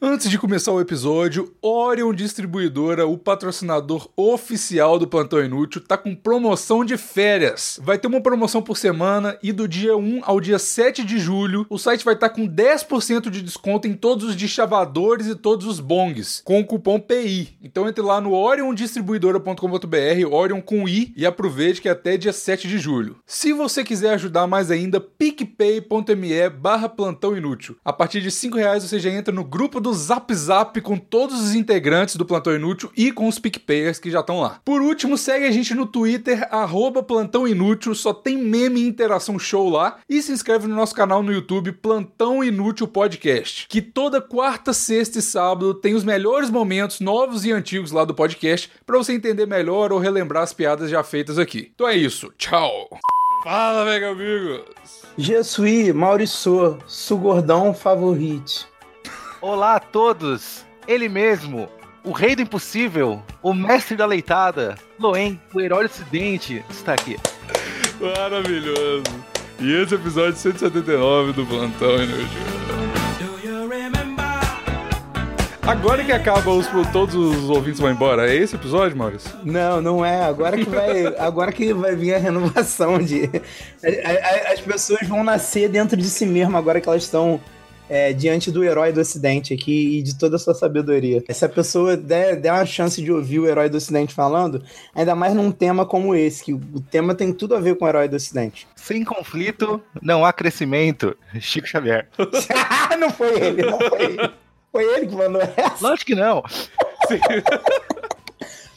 Antes de começar o episódio, Orion Distribuidora, o patrocinador oficial do Plantão Inútil, tá com promoção de férias. Vai ter uma promoção por semana e do dia 1 ao dia 7 de julho, o site vai estar tá com 10% de desconto em todos os deschavadores e todos os bongs, com o cupom PI. Então entre lá no oriondistribuidora.com.br, Orion com I, e aproveite que é até dia 7 de julho. Se você quiser ajudar mais ainda, picpay.me barra plantão inútil. A partir de 5 reais você já entra no grupo do Zap Zap com todos os integrantes do Plantão Inútil e com os PicPayers que já estão lá. Por último, segue a gente no Twitter, arroba Plantão Inútil, só tem meme e interação show lá. E se inscreve no nosso canal no YouTube, Plantão Inútil Podcast, que toda quarta, sexta e sábado tem os melhores momentos novos e antigos lá do podcast para você entender melhor ou relembrar as piadas já feitas aqui. Então é isso, tchau! Fala, mega amigos! Je suis Maurício, sugordão favorite. Olá a todos! Ele mesmo, o rei do impossível, o mestre da leitada, Loen, o herói do ocidente, está aqui. Maravilhoso! E esse é o episódio 179 do Plantão Inútil. Agora que acaba, os, todos os ouvintes vão embora. É esse episódio, Maurício? Não, não é. Agora que vai, agora que vai vir a renovação de. As pessoas vão nascer dentro de si mesmo agora que elas estão é, diante do herói do Ocidente aqui e de toda a sua sabedoria. Se a pessoa der, der uma chance de ouvir o herói do Ocidente falando, ainda mais num tema como esse, que o tema tem tudo a ver com o herói do Ocidente. Sem conflito, não há crescimento. Chico Xavier. não foi ele, não foi ele. Foi ele que mandou essa? Lógico que não.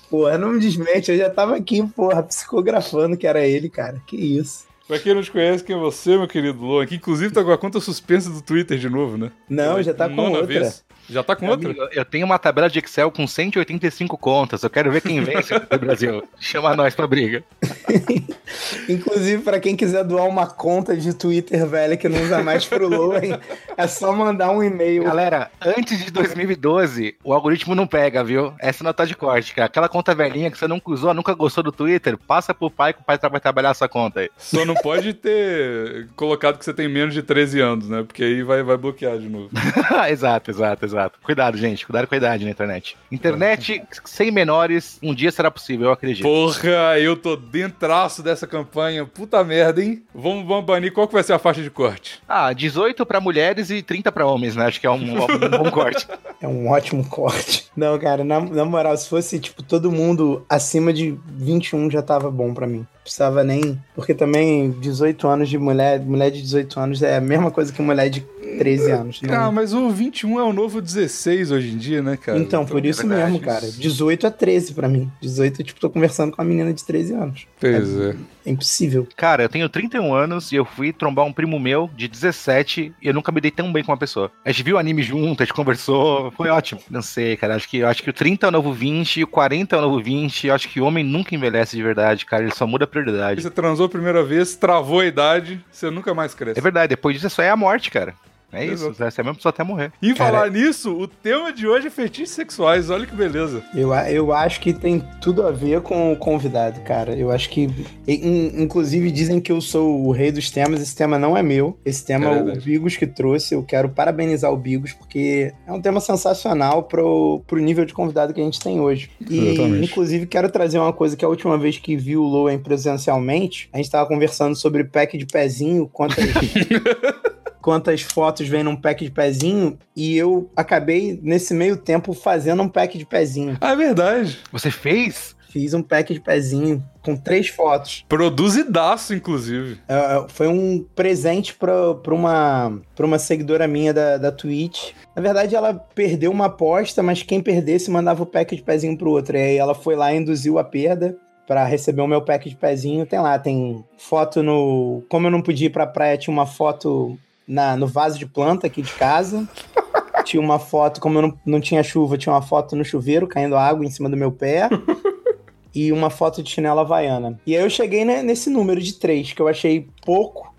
Porra, não me desmente, eu já tava aqui, porra, psicografando que era ele, cara. Que isso. Pra quem não te conhece, quem é você, meu querido Luan? Que inclusive tá com a conta suspensa do Twitter de novo, né? Não, já tá com outra. Vez. Já tá com outra? Eu tenho uma tabela de Excel com 185 contas. Eu quero ver quem vence no Brasil. Chama nós pra briga. Inclusive, para quem quiser doar uma conta de Twitter velha que não usa mais pro Loen, é só mandar um e-mail. Galera, antes de 2012, o algoritmo não pega, viu? Essa nota de corte, cara. Aquela conta velhinha que você nunca usou, nunca gostou do Twitter, passa pro pai que o pai vai trabalhar essa conta aí. Só não pode ter colocado que você tem menos de 13 anos, né? Porque aí vai, vai bloquear de novo. exato, exato, exato exato. Cuidado, gente. Cuidado com a idade na internet. Internet sem menores, um dia será possível, eu acredito. Porra, eu tô dentraço dessa campanha. Puta merda, hein? Vamos, vamos banir. Qual que vai ser a faixa de corte? Ah, 18 pra mulheres e 30 pra homens, né? Acho que é um, um bom corte. É um ótimo corte. Não, cara, na, na moral, se fosse, tipo, todo mundo acima de 21 já tava bom pra mim precisava nem. Porque também 18 anos de mulher, mulher de 18 anos é a mesma coisa que mulher de 13 anos. Né? Ah, mas o 21 é o novo 16 hoje em dia, né, cara? Então, por isso mesmo, cara. 18 é 13 pra mim. 18 tipo, tô conversando com uma menina de 13 anos. Pois é. é. É impossível. Cara, eu tenho 31 anos e eu fui trombar um primo meu de 17 e eu nunca me dei tão bem com uma pessoa. A gente viu anime junto, a gente conversou, foi ótimo. Não sei, cara, acho que, eu acho que o 30 é o novo 20, o 40 é o novo 20, eu acho que o homem nunca envelhece de verdade, cara, ele só muda a prioridade. Você transou a primeira vez, travou a idade, você nunca mais cresce. É verdade, depois disso é só é a morte, cara. É isso, Exato. você é mesmo pessoa até morrer. E Cara, falar nisso, o tema de hoje é fetiches sexuais, olha que beleza. Eu, eu acho que tem tudo a ver com o convidado, cara. Eu acho que. Inclusive, dizem que eu sou o rei dos temas, esse tema não é meu. Esse tema é, é o Bigos que trouxe. Eu quero parabenizar o Bigos, porque é um tema sensacional pro, pro nível de convidado que a gente tem hoje. E, Exatamente. inclusive, quero trazer uma coisa que a última vez que vi o Loen presencialmente, a gente tava conversando sobre pack de pezinho, quantas. quantas fotos vem num pack de pezinho e eu acabei, nesse meio tempo, fazendo um pack de pezinho. Ah, é verdade. Você fez? Fiz um pack de pezinho com três fotos. Produzidaço, inclusive. É, é foi um presente pra, pra, uma, pra uma seguidora minha da, da Twitch. Na verdade, ela perdeu uma aposta, mas quem perdesse mandava o pack de pezinho pro outro. E aí ela foi lá e induziu a perda para receber o meu pack de pezinho. Tem lá, tem foto no. Como eu não podia ir pra praia, tinha uma foto na, no vaso de planta aqui de casa. tinha uma foto, como eu não, não tinha chuva, tinha uma foto no chuveiro caindo água em cima do meu pé. e uma foto de chinela havaiana. E aí eu cheguei né, nesse número de três, que eu achei pouco,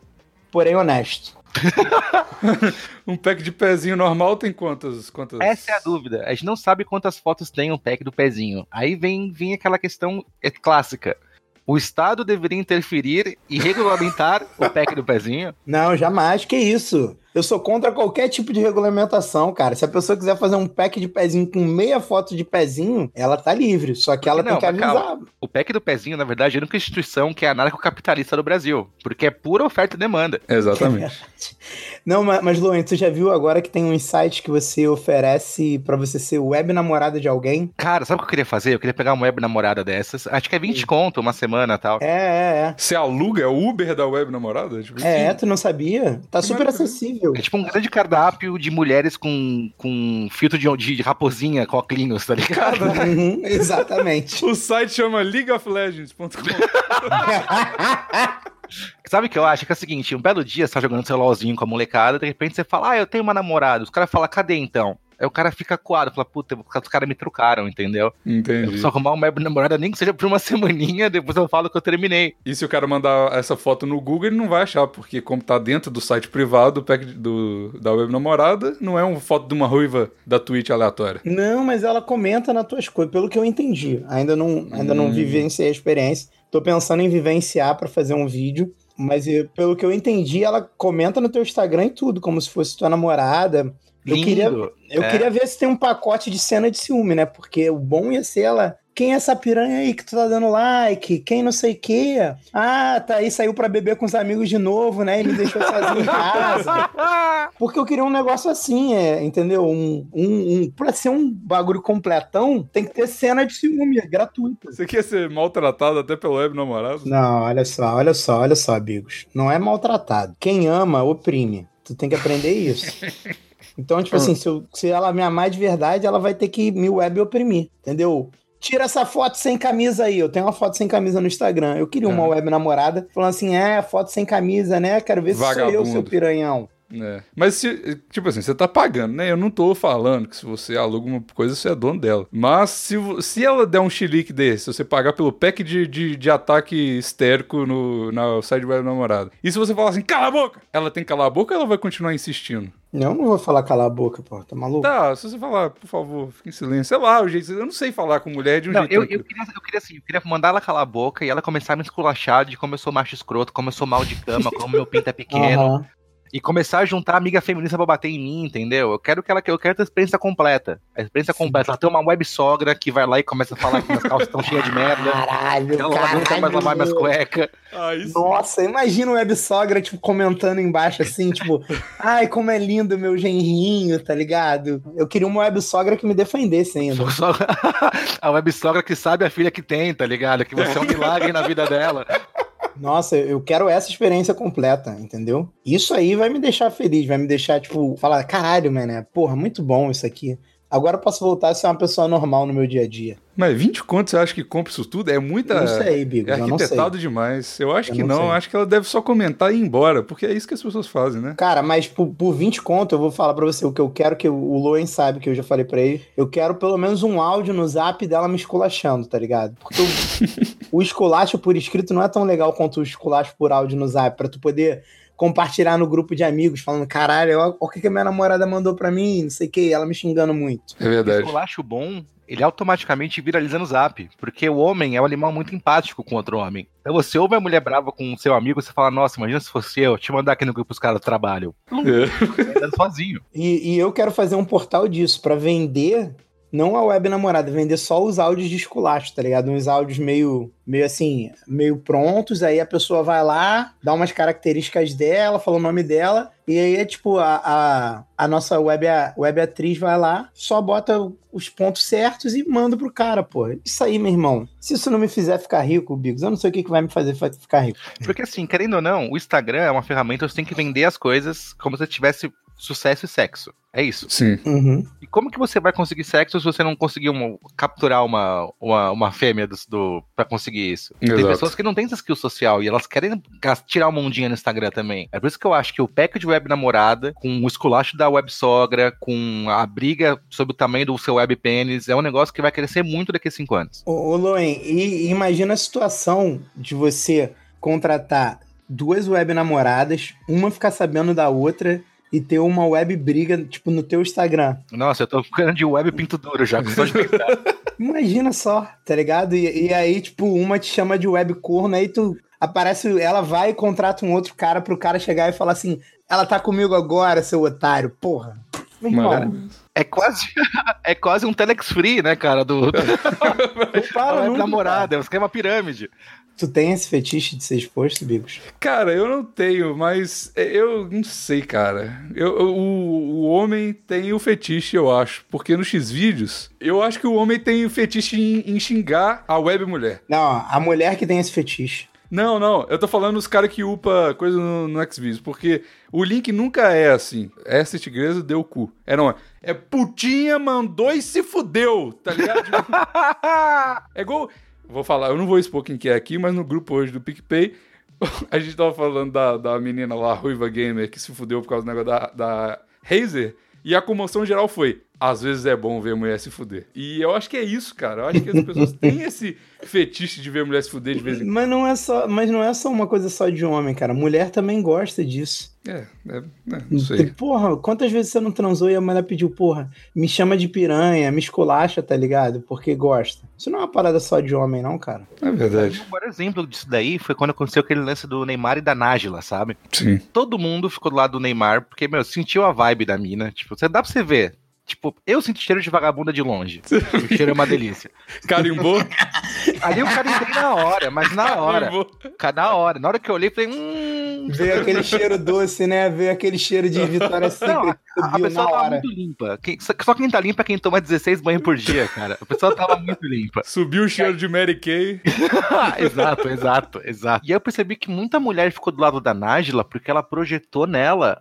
porém honesto. um pack de pezinho normal tem quantas, quantas? Essa é a dúvida. A gente não sabe quantas fotos tem um pack do pezinho. Aí vem, vem aquela questão é clássica o Estado deveria interferir e regulamentar o pack do pezinho? Não, jamais. Que isso? Eu sou contra qualquer tipo de regulamentação, cara. Se a pessoa quiser fazer um pack de pezinho com meia foto de pezinho, ela tá livre. Só que ela Não, tem que avisar. calma. O pack do pezinho, na verdade, é a única instituição que é anarcocapitalista do Brasil. Porque é pura oferta e demanda. Exatamente. Não, mas, Luan, tu já viu agora que tem um site que você oferece pra você ser web namorada de alguém? Cara, sabe o que eu queria fazer? Eu queria pegar uma web namorada dessas. Acho que é 20 conto, uma semana e tal. É, é, Você aluga? É o Uber da web namorada? Tipo, é. É, tu não sabia? Tá Que super maravilha. acessível. É tipo um grande cardápio de mulheres com, com filtro de, de raposinha, coclinhos, tá ligado? Uhum, exatamente. O site chama leagueoflegends.com. Sabe o que eu acho? Que é o seguinte, um belo dia você tá jogando seu LOLzinho com a molecada, de repente você fala, ah, eu tenho uma namorada. Os caras falam, cadê então? Aí o cara fica coado, fala, puta, os caras me trucaram, entendeu? Eu Entendi. preciso arrumar uma web namorada, nem que seja por uma semaninha, depois eu falo que eu terminei. E se o cara mandar essa foto no Google, ele não vai achar, porque como tá dentro do site privado do, pack do- da web namorada, não é uma foto de uma ruiva da Twitch aleatória. Não, mas ela comenta nas tuas coisas, pelo que eu entendi. Ainda não, ainda não Hum. vivenciei a experiência. Tô pensando em vivenciar pra fazer um vídeo. Mas eh, pelo que eu entendi, ela comenta no teu Instagram e tudo, como se fosse tua namorada. Eu Lindo. queria, eu É. queria ver se tem um pacote de cena de ciúme, né? Porque o bom ia ser ela. Quem é essa piranha aí que tu tá dando like? Quem não sei o quê? Ah, tá aí, saiu pra beber com os amigos de novo, né? E me deixou sozinho em casa. Porque eu queria um negócio assim, é, entendeu? Um, um, um, pra ser um bagulho completão, tem que ter cena de ciúme, é gratuita. Você quer ser maltratado até pelo web namorado? Não, olha só, olha só, olha só, amigos. Não é maltratado. Quem ama, oprime. Tu tem que aprender isso. Então, tipo assim, se, eu- se ela me amar de verdade, ela vai ter que me web oprimir, entendeu? Tira essa foto sem camisa aí. Eu tenho uma foto sem camisa no Instagram. Eu queria uma É. web namorada falando assim: é, foto sem camisa, né? Quero ver se sou eu, Vagabundo. seu piranhão. É. Mas, se, tipo assim, você tá pagando, né? Eu não tô falando que se você aluga uma coisa, você é dono dela. Mas se, se ela der um chilique desse, se você pagar pelo pack de, de, de ataque histérico no, na site web namorada, e se você falar assim, cala a boca, ela tem que calar a boca ou ela vai continuar insistindo? Não, não vou falar calar a boca, pô. Tá maluco? Tá, se você falar, por favor, fique em silêncio. Sei lá, o jeito. Eu não sei falar com mulher de um Não, jeito. eu, eu, queria, eu queria assim, eu queria mandar ela calar a boca e ela começar a me esculachar de como eu sou macho escroto, como eu sou mal de cama, como meu pinto é pequeno. Aham. E começar a juntar amiga feminista pra bater em mim, entendeu? Eu quero que ela eu quero ter a experiência completa. A experiência completa. Ela tem uma web sogra que vai lá e começa a falar que minhas calças estão cheias de merda. Caralho, Ela não quer mais lavar minhas caralho. cuecas. Ah. Nossa, imagina o web sogra, tipo, comentando embaixo assim, tipo, ai, como é lindo meu genrinho, tá ligado? Eu queria uma web sogra que me defendesse ainda. A web sogra que sabe a filha que tem, tá ligado? Que você é um milagre na vida dela. Nossa, eu quero essa experiência completa, entendeu? Isso aí vai me deixar feliz, vai me deixar, tipo, falar, caralho, mano, porra, muito bom isso aqui. Agora eu posso voltar a ser uma pessoa normal no meu dia a dia. Mas 20 contos você acha que compra isso tudo? É muita. Não sei, Bigos, É eu não sei. arquitetado demais. Eu acho Eu que não não, eu acho que ela deve só comentar e ir embora, porque é isso que as pessoas fazem, né? Cara, mas por, por 20 conto, eu vou falar pra você o que eu quero, que o Loen sabe, que eu já falei pra ele. Eu quero pelo menos um áudio no zap dela me esculachando, tá ligado? Porque o, o esculacho por escrito não é tão legal quanto o esculacho por áudio no zap, pra tu poder compartilhar no grupo de amigos, falando, caralho, olha o que, que a minha namorada mandou pra mim, não sei o que, ela me xingando muito. É verdade. Eu acho bom, ele automaticamente viraliza no zap. Porque o homem é um animal muito empático com outro homem. Então você ouve a mulher brava com o seu amigo, você fala, nossa, imagina se fosse eu, te mandar aqui no grupo os caras do trabalho. É. Anda sozinho. E, e eu quero fazer um portal disso, pra vender, não a web namorada, vender só os áudios de esculacho, tá ligado? Uns áudios meio, meio assim, meio prontos, aí a pessoa vai lá, dá umas características dela, fala o nome dela, e aí é tipo, a, a, a nossa web, a, web atriz vai lá, só bota os pontos certos e manda pro cara, pô. Isso aí, meu irmão. Se isso não me fizer ficar rico, Bigos, eu não sei o que, que vai me fazer fa- ficar rico. Porque assim, querendo ou não, o Instagram é uma ferramenta, você tem que vender as coisas como se tivesse sucesso e sexo. É isso. Sim. Uhum. E como que você vai conseguir sexo se você não conseguir uma- capturar uma, uma, uma fêmea do, do, pra conseguir isso? Tem Exato. pessoas que não têm essa skill social e elas querem tirar uma ondinha no Instagram também. É por isso que eu acho que o pack de web namorada, com o esculacho da web sogra, com a briga sobre o tamanho do seu web pênis, é um negócio que vai crescer muito daqui a cinco anos. Ô, ô Loen, e, e imagina a situação de você contratar duas web namoradas, uma ficar sabendo da outra e ter uma web briga, tipo, no teu Instagram. Nossa, eu tô ficando de web pinto duro já, só de. Imagina só, tá ligado? E, e aí, tipo, uma te chama de web corno, aí tu aparece, ela vai e contrata um outro cara pro cara chegar e falar assim: Ela tá comigo agora, seu otário, porra. Maravilhoso. É quase, é quase um Telex Free, né, cara? Do, do tu para é namorada, é um esquema pirâmide. Tu tem esse fetiche de ser exposto, Bigos? Cara, eu não tenho, mas é, eu não sei, cara. Eu, eu- o, o homem tem o fetiche, eu acho. Porque no X-Vídeos, eu acho que o homem tem o fetiche em, em xingar a web mulher. Não, a mulher que tem esse fetiche. Não, não, eu tô falando os caras que upa coisa no, no Xvideos, porque o link nunca é assim. Essa tigresa deu o cu. É não, é, é putinha, mandou e se fudeu, tá ligado? É igual. Vou falar, eu não vou expor quem que é aqui, mas no grupo hoje do PicPay, a gente tava falando da, da menina lá, Ruiva Gamer, que se fudeu por causa do negócio da, da Razer, e a comoção geral foi. Às vezes é bom ver mulher se fuder. E eu acho que é isso, cara. Eu acho que as pessoas têm esse fetiche de ver mulher se fuder de vez em quando. Mas não é só, mas não é só uma coisa só de homem, cara. Mulher também gosta disso. É, é, é, não sei. Porra, quantas vezes você não transou e a mulher pediu, porra, me chama de piranha, me esculacha, tá ligado? Porque gosta. Isso não é uma parada só de homem, não, cara. É verdade. O maior exemplo disso daí foi quando aconteceu aquele lance do Neymar e da Nájila, sabe? Sim. Todo mundo ficou do lado do Neymar, porque, meu, sentiu a vibe da mina. Tipo, você dá pra você ver. Tipo, eu sinto cheiro de vagabunda de longe. O cheiro é uma delícia. Carimbou? Ali o cara entrei na hora, mas na hora. Carimbou. Na hora. Na hora que eu olhei, falei, hum. Veio aquele cheiro doce, né? Veio aquele cheiro de Vitória Não, Secret que a subiu pessoa tava hora. muito limpa. Quem- só, só quem tá limpa é quem toma 16 banhos por dia, cara. A pessoa tava muito limpa. Subiu o cheiro de Mary Kay. exato, exato, exato. E aí eu percebi que muita mulher ficou do lado da Nájila porque ela projetou nela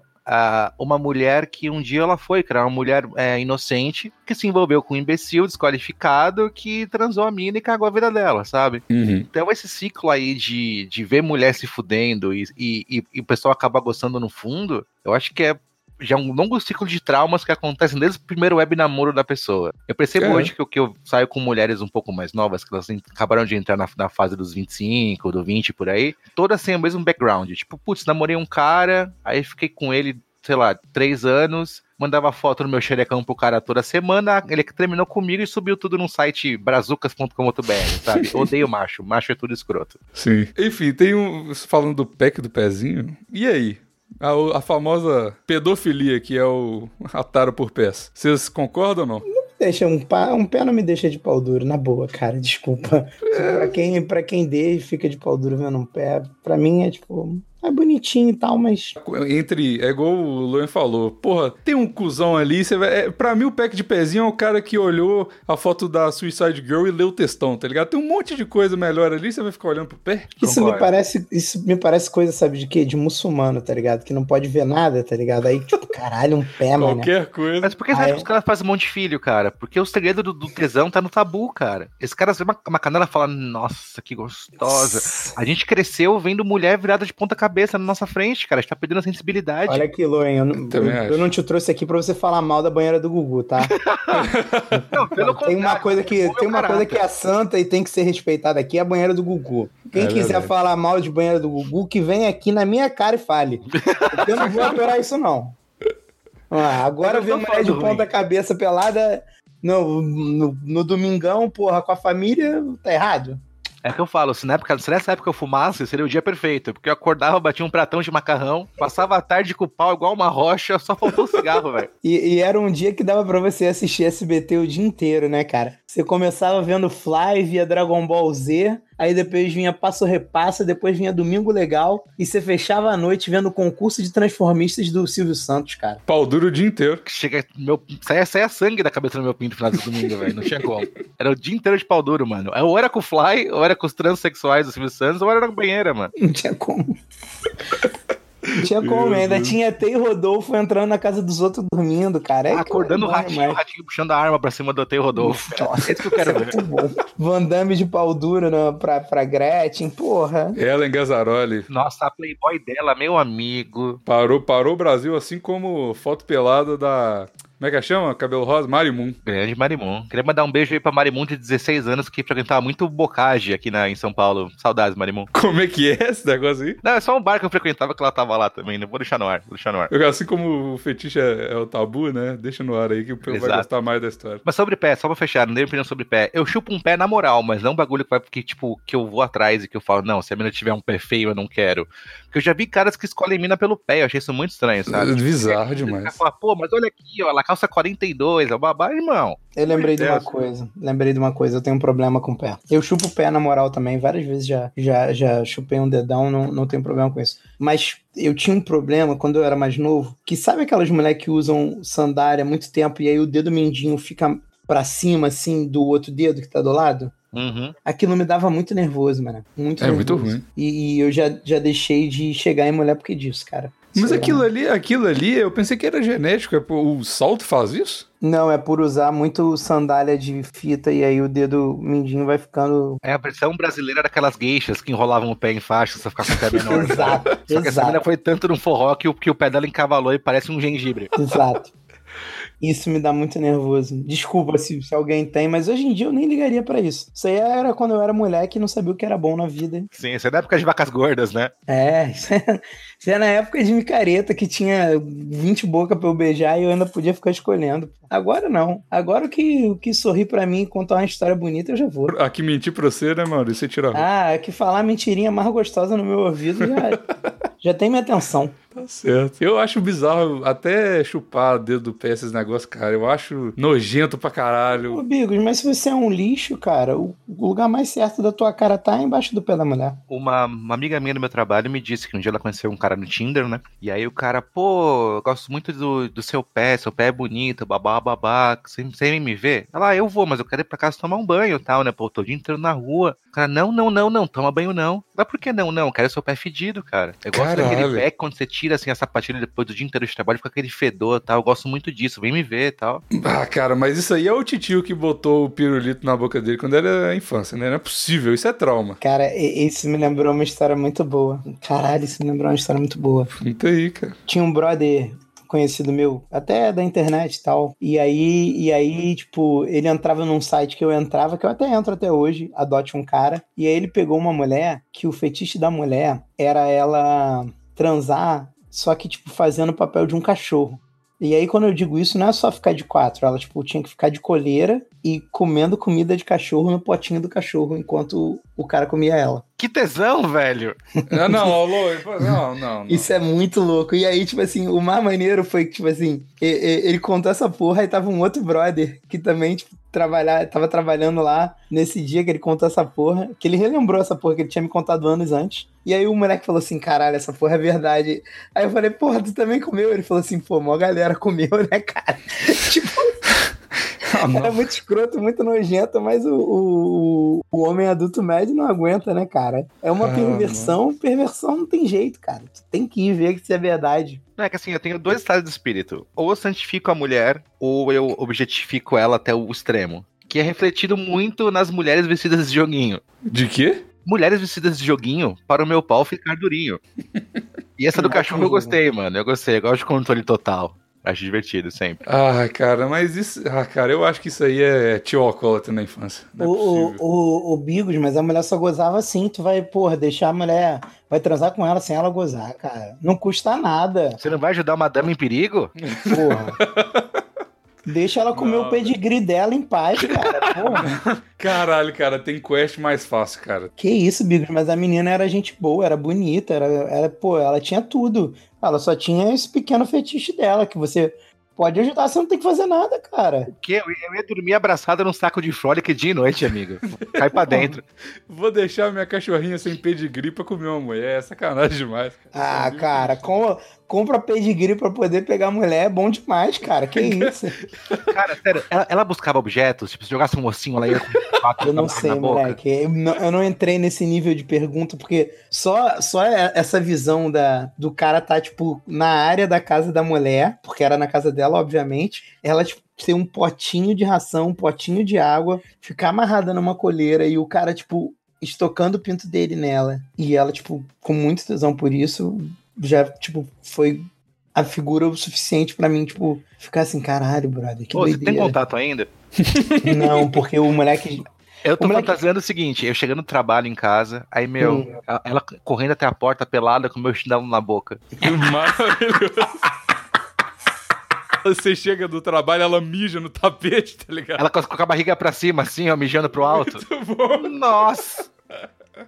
uma mulher que um dia ela foi, que era uma mulher é, inocente, que se envolveu com um imbecil desqualificado que transou a mina e cagou a vida dela, sabe? Uhum. Então esse ciclo aí de, de ver mulher se fudendo e, e, e- e o pessoal acabar gostando no fundo, eu acho que é já um longo ciclo de traumas que acontecem desde o primeiro web namoro da pessoa. Eu percebo É. hoje que, eu- que eu saio com mulheres um pouco mais novas, que elas acabaram de entrar na, na fase dos 25, do 20 por aí, todas têm o mesmo background. Tipo, putz, namorei um cara, aí fiquei com ele, sei lá, três anos, mandava foto no meu xerecão pro cara toda semana, ele terminou comigo e subiu tudo num site brazucas.com.br, sabe? Odeio macho, macho é tudo escroto. Sim. Enfim, tem um. Falando do pack do pezinho. E aí? A, a famosa pedofilia, que é o ataro por pés. Vocês concordam ou não? Deixa um, pá, um pé não me deixa de pau duro, na boa, cara, desculpa. Pra, quem, pra quem dê e fica de pau duro vendo um pé, pra mim é tipo, é bonitinho e tal, mas Entre. É igual o Luan falou. Porra, tem um cuzão ali. Você vai, é, pra mim, o pack de pezinho é o cara que olhou a foto da Suicide Girl e leu o textão, tá ligado? Tem um monte de coisa melhor ali. Você vai ficar olhando pro pé? isso me Concordo. parece, isso me parece coisa, sabe de quê? De muçulmano, tá ligado? Que não pode ver nada, tá ligado? Aí, tipo, caralho, um pé, mano. Qualquer coisa. Mas por que você Ah, acha é? que os caras fazem um monte de filho, cara? Porque o segredo do, do tesão tá no tabu, cara. Esses caras vêem uma, uma canela e falam, nossa, que gostosa. A gente cresceu vendo mulher virada de ponta cabeça na nossa frente, cara. A gente tá perdendo a sensibilidade. Olha aqui, Loen, eu, não- eu- eu não te trouxe aqui pra você falar mal da banheira do Gugu, tá? Não, pelo tem uma coisa que tem uma coisa que é santa e tem que ser respeitada aqui, é a banheira do Gugu. Quem É quiser verdade. falar mal de banheira do Gugu, que vem aqui na minha cara e fale. Eu não vou aturar isso não. Ah, agora Eu ver mulher de ponta cabeça pelada no, no, no domingão, porra, com a família, tá errado? É que eu falo, se, na época, se nessa época eu fumasse, seria o dia perfeito. Porque eu acordava, batia um pratão de macarrão, passava a tarde com o pau igual uma rocha, só faltou o cigarro, velho. E, e era um dia que dava pra você assistir SBT o dia inteiro, né, cara? Você começava vendo Fly, via Dragon Ball Z, aí depois vinha Passo Repassa, depois vinha Domingo Legal, e você fechava a noite vendo o concurso de transformistas do Silvio Santos, cara. Pau duro o dia inteiro. Chega, meu, saia, saia sangue da cabeça do meu pinto no final do domingo, velho. Não tinha como. Era o dia inteiro de pau duro, mano. Ou era com o Fly, ou era com os transexuais do Silvio Santos, ou era na banheira, mano. Não tinha como. Não tinha como, Meu ainda Deus. tinha Tei Rodolfo entrando na casa dos outros dormindo, cara. É Acordando o é bom ratinho, o ratinho puxando a arma pra cima do Otei Rodolfo. cara. Nossa, É isso que eu quero ver. muito bom. Van Damme de pau duro na, pra, pra Gretchen, porra. Ellen Gazzaroli Nossa, a Playboy dela, meu amigo. parou, parou o Brasil, assim como foto pelada da Como é que chama? Cabelo rosa? Marimun. Grande Marimun. Queria mandar um beijo aí pra Marimun de 16 anos que frequentava muito bocage aqui na, em São Paulo. Saudades, Marimun. Como é que é esse negócio aí? Não, é só um bar que eu frequentava que ela tava lá também, né? Vou deixar no ar, vou deixar no ar. Eu, Assim como o fetiche é, é o tabu, né? Deixa no ar aí que o povo vai gostar mais da história. Mas sobre pé, só pra fechar, não dei opinião sobre pé. Eu chupo um pé na moral, mas não um bagulho que vai porque, tipo, que eu vou atrás e que eu falo, não, se a menina tiver um pé feio, eu não quero. Porque eu já vi caras que escolhem mina pelo pé, eu achei isso muito estranho, sabe? Bizarro Aí demais. fala, Pô, mas olha aqui, ó, ela calça 42, é o babá, irmão. Eu lembrei de uma coisa. Lembrei de uma coisa. Eu tenho um problema com o pé. Eu chupo o pé na moral também. Várias vezes já, já, já chupei um dedão. Não, não tenho problema com isso. Mas eu tinha um problema quando eu era mais novo. Que sabe aquelas mulheres que usam sandália há muito tempo e aí o dedo mindinho fica pra cima, assim, do outro dedo que tá do lado? Uhum. Aquilo me dava muito nervoso, mano. Muito É nervoso. muito ruim. E, e eu já, já deixei de chegar em mulher porque disso, cara. Mas aquilo ali, aquilo ali, eu pensei que era genético. É, pô, o salto faz isso? Não, é por usar muito sandália de fita e aí o dedo mindinho vai ficando. É a versão brasileira daquelas geixas que enrolavam o pé em faixa pra ficar com o pé menor. né? Exato, Só que essa menina exato, foi tanto no forró que o, que o pé dela encavalou e parece um gengibre. exato. Isso me dá muito nervoso. Desculpa se, se alguém tem, mas hoje em dia eu nem ligaria pra isso. Isso aí era quando eu era moleque e não sabia o que era bom na vida. Sim, isso é da época de vacas gordas, né? É, isso é, isso é na época de micareta que tinha 20 bocas pra eu beijar e eu ainda podia ficar escolhendo. Agora não. Agora o que, o que sorri pra mim e contar uma história bonita eu já vou. Aqui mentir pra você, né, Maurício? Você tira a roupa. Ah, é que falar mentirinha mais gostosa no meu ouvido já, já tem minha atenção. Tá certo. Eu acho bizarro até chupar dedo do pé esses negócios, cara. Eu acho nojento pra Ô, caralho. Bigos, mas se você é um lixo, cara, o lugar mais certo da tua cara tá embaixo do pé da mulher. Uma, uma amiga minha do meu trabalho me disse que um dia ela conheceu um cara no Tinder, né? E aí o cara, pô, eu gosto muito do, do seu pé, seu pé é bonito, babá, babá. Você vem me ver? Ela, ah, eu vou, mas eu quero ir pra casa tomar um banho e tal, né? Pô, eu tô o dia inteiro na rua. O cara, não, não, não, não, toma banho não. Mas por que não, não? Eu quero seu pé fedido, cara. Eu gosto Caralho. daquele pé que quando você tira assim a sapatilha depois do dia inteiro de trabalho, fica aquele fedor e tal. Eu gosto muito disso, vem me ver e tal. Ah, cara, mas isso aí é o titio que botou o pirulito na boca dele quando era infância, né? Não é possível, isso é trauma. Cara, e- isso me lembrou uma história muito boa. Caralho, isso me lembrou uma história muito boa. Conta aí, cara. Tinha um brother conhecido meu, até da internet e tal. E aí, e aí, tipo, ele entrava num site que eu entrava, que eu até entro até hoje, adote um cara. E aí ele pegou uma mulher que o fetiche da mulher era ela transar, só que, tipo, fazendo o papel de um cachorro. E aí, quando eu digo isso, não é só ficar de quatro, ela, tipo, tinha que ficar de coleira e comendo comida de cachorro no potinho do cachorro enquanto o cara comia ela. Que tesão, velho! Ah, não, alô, não, não, não. Isso é muito louco. E aí, tipo assim, o mais maneiro foi que, tipo assim, ele contou essa porra e tava um outro brother que também, tipo, trabalhar, tava trabalhando lá nesse dia que ele contou essa porra, que ele relembrou essa porra que ele tinha me contado anos antes. E aí o moleque falou assim, caralho, essa porra é verdade. Aí eu falei, porra, tu também comeu? Ele falou assim, pô, mó galera comeu, né, cara? tipo, não. era muito escroto, muito nojento, mas o, o, o homem adulto médio não aguenta, né, cara? É uma Ah, perversão, perversão não tem jeito, cara. Tu tem que ir ver que isso é verdade. Não, é que assim, eu tenho dois estados de espírito. Ou eu santifico a mulher, ou eu objetifico ela até o extremo. Que é refletido muito nas mulheres vestidas de joguinho. De quê? Mulheres vestidas de joguinho para o meu pau ficar durinho. E essa do cachorro eu gostei, mano. Eu gostei, eu gosto de controle total. Acho divertido sempre. Ah, cara, mas isso. Ah, cara, eu acho que isso aí é tio alcoólatra na infância. Não é o, o, o, o Bigos, mas a mulher só gozava assim. Tu vai, porra, deixar a mulher. Vai transar com ela sem ela gozar, cara. Não custa nada, Você não vai ajudar uma dama em perigo? porra. Deixa ela comer Não, o pedigree dela em paz, cara. Porra. Caralho, cara, tem quest mais fácil, cara. Que isso, Bigos, mas a menina era gente boa, era bonita, era, era, pô, ela tinha tudo. Ela só tinha esse pequeno fetiche dela, que você pode ajudar, você não tem que fazer nada, cara. O quê? Eu eu ia dormir abraçada num saco de frolic dia e noite, amigo. Cai pra dentro. Vou deixar minha cachorrinha sem pedigree pra comer uma mulher. É sacanagem demais. Ah, Você cara, com, compra pedigree pra poder pegar mulher é bom demais, cara. Que isso? Cara, sério, ela, ela buscava objetos, tipo, se jogasse um ossinho, ela ia com quatro Eu não sei, moleque. Eu não, eu não entrei nesse nível de pergunta, porque só, só é- essa visão da, do cara tá, tipo, na área da casa da mulher, porque era na casa dela, obviamente. Ela, tipo, ter um potinho de ração, um potinho de água, ficar amarrada numa colheira e o cara, tipo, estocando o pinto dele nela. E ela, tipo, com muito tesão por isso, já, tipo, foi a figura o suficiente pra mim, tipo, ficar assim, caralho, brother, que Ô, você tem contato ainda? Não, porque o moleque. Eu tô O moleque- fantasiando o seguinte, eu chegando no trabalho em casa, aí, meu, Hum. ela, ela correndo até a porta pelada com o meu chinelo na boca. Maravilhoso. Você chega do trabalho, ela mija no tapete, tá ligado? Ela com a- com a barriga pra cima, assim, ó, mijando pro alto. Muito bom. Nossa!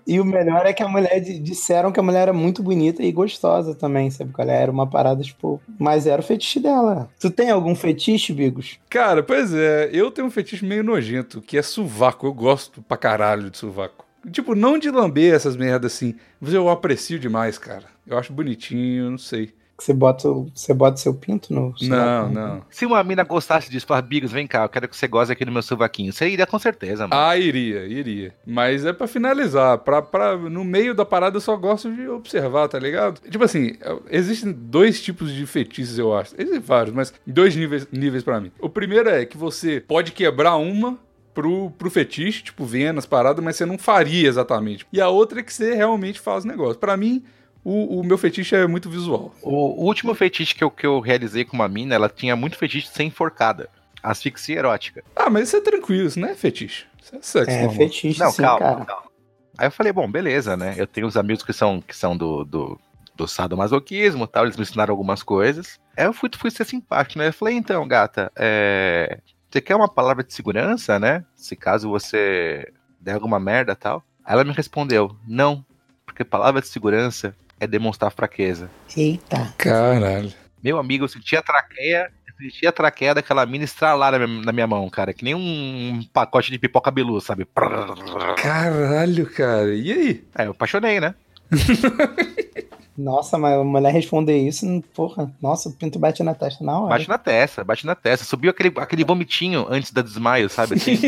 E o melhor é que a mulher di- disseram que a mulher era muito bonita e gostosa também, sabe? Qual é? Era uma parada, tipo. Mas era o fetiche dela. Tu tem algum fetiche, Bigos? Cara, pois é, eu tenho um fetiche meio nojento, que é sovaco. Eu gosto pra caralho de sovaco. Tipo, não de lamber essas merdas assim, mas eu aprecio demais, cara. Eu acho bonitinho, não sei. Que você bota, o- você bota seu pinto no. Não, não. Se uma mina gostasse disso, falar, Bigos, vem cá, eu quero que você goze aqui no meu sovaquinho. Você iria com certeza, mano. Ah, iria, iria. Mas é pra finalizar. Pra, pra, no meio da parada eu só gosto de observar, tá ligado? Tipo assim, existem dois tipos de fetiches, eu acho. Existem vários, mas dois níveis, níveis para mim. O primeiro é que você pode quebrar uma pro, pro fetiche, tipo, vendo as paradas, mas você não faria exatamente. E a outra é que você realmente faz o negócio. Pra mim, o, o meu fetiche é muito visual. O, o último fetiche que eu, que eu realizei com uma mina, ela tinha muito fetiche de ser enforcada. Asfixia erótica. Ah, mas isso é tranquilo, isso não é fetiche. Isso é sexo, É, normal. fetiche, Não, sim, calma, cara. calma. Aí eu falei, bom, beleza, né? Eu tenho uns amigos que são, que são do, do, do sadomasoquismo e tal, eles me ensinaram algumas coisas. Aí eu fui, fui ser simpático, né? Eu falei, então, gata, é... você quer uma palavra de segurança, né? Se caso você der alguma merda e tal. Aí ela me respondeu, não, porque palavra de segurança é demonstrar fraqueza. Eita. Caralho. Meu amigo, eu senti a traqueia, eu senti a traqueia daquela mina estralar na minha, na minha mão, cara, que nem um pacote de pipoca bilu, sabe? Caralho, cara. E aí? Aí eu apaixonei, né? Nossa, mas a mulher responder isso, não- porra. Nossa, o pinto bate na testa na hora. Bate na testa, bate na testa. Subiu aquele, aquele vomitinho antes da desmaio, sabe assim?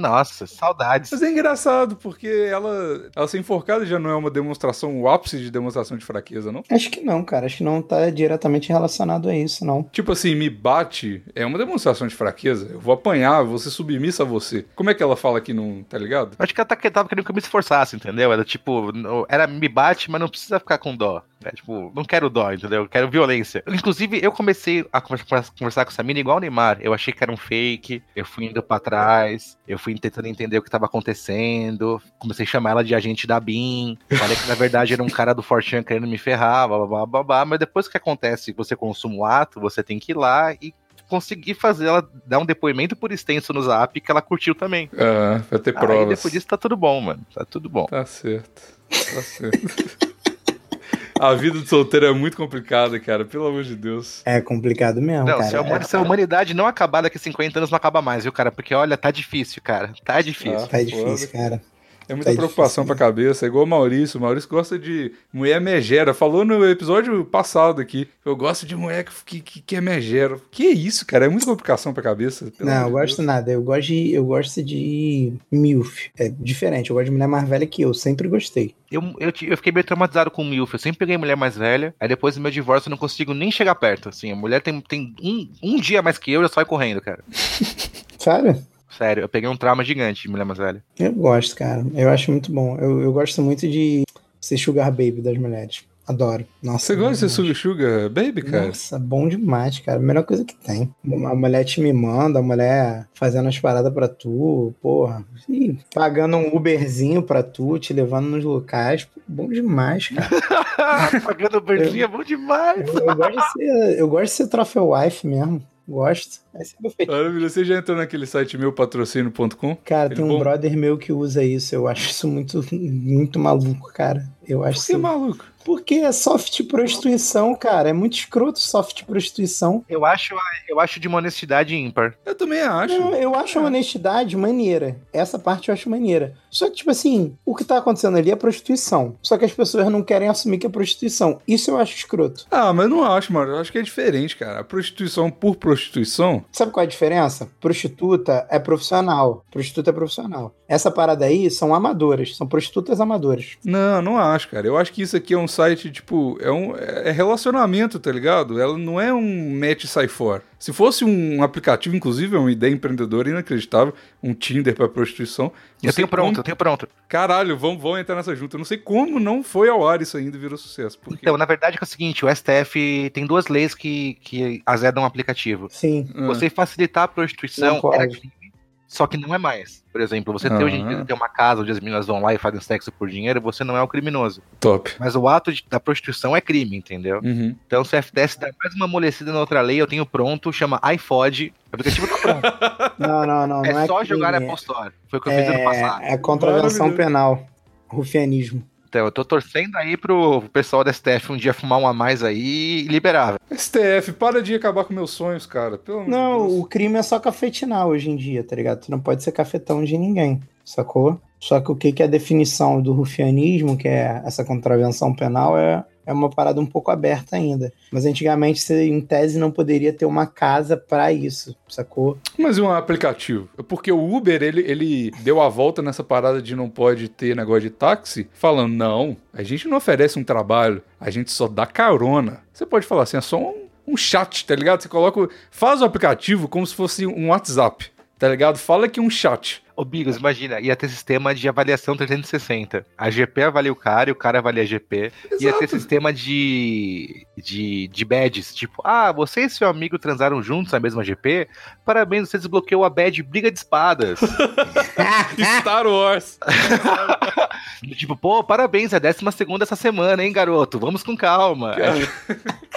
Nossa, saudades. Mas é engraçado, porque ela, ela ser enforcada já não é uma demonstração, o ápice de demonstração de fraqueza, não? Acho que não, cara. Acho que não tá diretamente relacionado a isso, não. Tipo assim, me bate é uma demonstração de fraqueza. Eu vou apanhar, vou ser submissa a você. Como é que ela fala que não, tá ligado? Acho que ela tá, tava querendo que eu me esforçasse, entendeu? Era tipo, era me bate, mas não precisa ficar com dó. É, tipo, não quero dó, entendeu? Eu quero violência. Inclusive, eu comecei a conversa- conversar com essa mina igual o Neymar. Eu achei que era um fake, eu fui indo pra trás, eu fui tentando entender o que tava acontecendo. Comecei a chamar ela de agente da BIM. Falei que na verdade era um cara do Fortran querendo me ferrar, blá blá blá blá. Mas depois que acontece, você consuma o ato, você tem que ir lá e conseguir fazer ela dar um depoimento por extenso no zap que ela curtiu também. Ah, vai ter Aí provas. depois disso tá tudo bom, mano. Tá tudo bom. Tá certo. Tá certo. a vida de solteiro é muito complicada, cara. Pelo amor de Deus. É complicado mesmo, Não, cara. se a, humani- se a humanidade não acabar daqui a 50 anos, não acaba mais, viu, cara? Porque olha, tá difícil, cara. Tá difícil. Ah. Tá difícil, cara. É muita Tá preocupação difícil, pra cabeça. É igual o Maurício. O Maurício gosta de mulher megera. Falou no episódio passado aqui. Eu gosto de mulher que, que, que é megera. Que isso, cara? É muita complicação pra cabeça. Não, eu gosto Deus. nada. Eu gosto de, eu gosto de MILF. É diferente. Eu gosto de mulher mais velha que eu. Sempre gostei. Eu, eu, eu fiquei meio traumatizado com o MILF. Eu sempre peguei mulher mais velha. Aí depois do meu divórcio eu não consigo nem chegar perto. Assim, a mulher tem, tem um, um dia mais que eu, eu saio correndo, cara. Sabe? Sério, eu peguei um trauma gigante de mulher mais velha. Eu gosto, cara. Eu acho muito bom. Eu, eu gosto muito de ser sugar baby das mulheres. Adoro. Nossa, Você gosta de ser. Sugar Sugar Baby, cara? Nossa, bom demais, cara. A melhor coisa que tem. A mulher te mimando, a mulher fazendo as paradas pra tu, porra. Ih, pagando um Uberzinho pra tu, te levando nos locais. Bom demais, cara. Pagando verdinha é bom demais. Eu, eu gosto de ser, eu gosto de ser troféu wife mesmo. Gosto. É meu fetiche. Maravilha. Você já entrou naquele site meupatrocínio.com? Cara, Ele tem um bom? brother meu que usa isso. Eu acho isso muito, muito maluco, cara. Eu acho Por que isso. maluco? Porque é soft prostituição, cara. É muito escroto soft prostituição. Eu acho, eu acho de uma honestidade ímpar. Eu também acho. Não, eu acho a honestidade maneira. Essa parte eu acho maneira. Só que, tipo assim, o que tá acontecendo ali é prostituição. Só que as pessoas não querem assumir que é prostituição. Isso eu acho escroto. Ah, mas eu não acho, mano. Eu acho que é diferente, cara. A prostituição por prostituição. Sabe qual é a diferença? Prostituta é profissional. Prostituta é profissional. Essa parada aí são amadoras. São prostitutas amadoras. Não, não acho, cara. Eu acho que isso aqui é um site, tipo, é um é relacionamento, tá ligado? Ela não é um match sai fora. Se fosse um aplicativo, inclusive, é uma ideia empreendedora inacreditável, um Tinder pra prostituição. Eu tenho pronto, como- eu tenho pronto. Caralho, vamos, vamos entrar nessa junta. Eu não sei como não foi ao ar isso ainda e virou sucesso. Porque... Então, na verdade é, o seguinte, o STF tem duas leis que, que azedam o aplicativo. Sim. Ah, Você facilitar a prostituição Não pode. Crime, só que não é mais. Por exemplo, você ter Aham. hoje em dia ter uma casa onde as meninas vão lá e fazem sexo por dinheiro, você não é o criminoso. top. Mas o ato de- da prostituição é crime, entendeu? Uhum. Então, se o FTS dá mais uma amolecida na outra lei, eu tenho pronto, chama iFod. O aplicativo tá pronto. Não, não, não. é não só crime, jogar é- Apple Store. Foi o que eu fiz ano passado. É, é contravenção penal. Rufianismo. Então, eu tô torcendo aí pro pessoal da STF um dia fumar um a mais aí e liberar. STF, para de acabar com meus sonhos, cara. Pelo Não, Deus. o crime é só cafetinar hoje em dia, tá ligado? Tu não pode ser cafetão de ninguém, sacou? Só que o que, que é a definição do rufianismo, que é essa contravenção penal, é, é uma parada um pouco aberta ainda. Mas antigamente você, em tese, não poderia ter uma casa pra isso, sacou? Mas um aplicativo? Porque o Uber, ele, ele deu a volta nessa parada de não pode ter negócio de táxi, falando, não, a gente não oferece um trabalho, a gente só dá carona. Você pode falar assim, é só um, um chat, tá ligado? Você coloca, faz o aplicativo como se fosse um WhatsApp, tá ligado? Fala que é um chat. Ô, Bigos, imagina, ia ter sistema de avaliação 360. A GP avalia o cara e o cara avalia a GP. Ia ter sistema de, de, de badges, tipo, ah, você e seu amigo transaram juntos na mesma GP? Parabéns, você desbloqueou a badge Briga de Espadas. Star Wars. tipo, pô, parabéns, é a décima segunda essa semana, hein, garoto? Vamos com calma.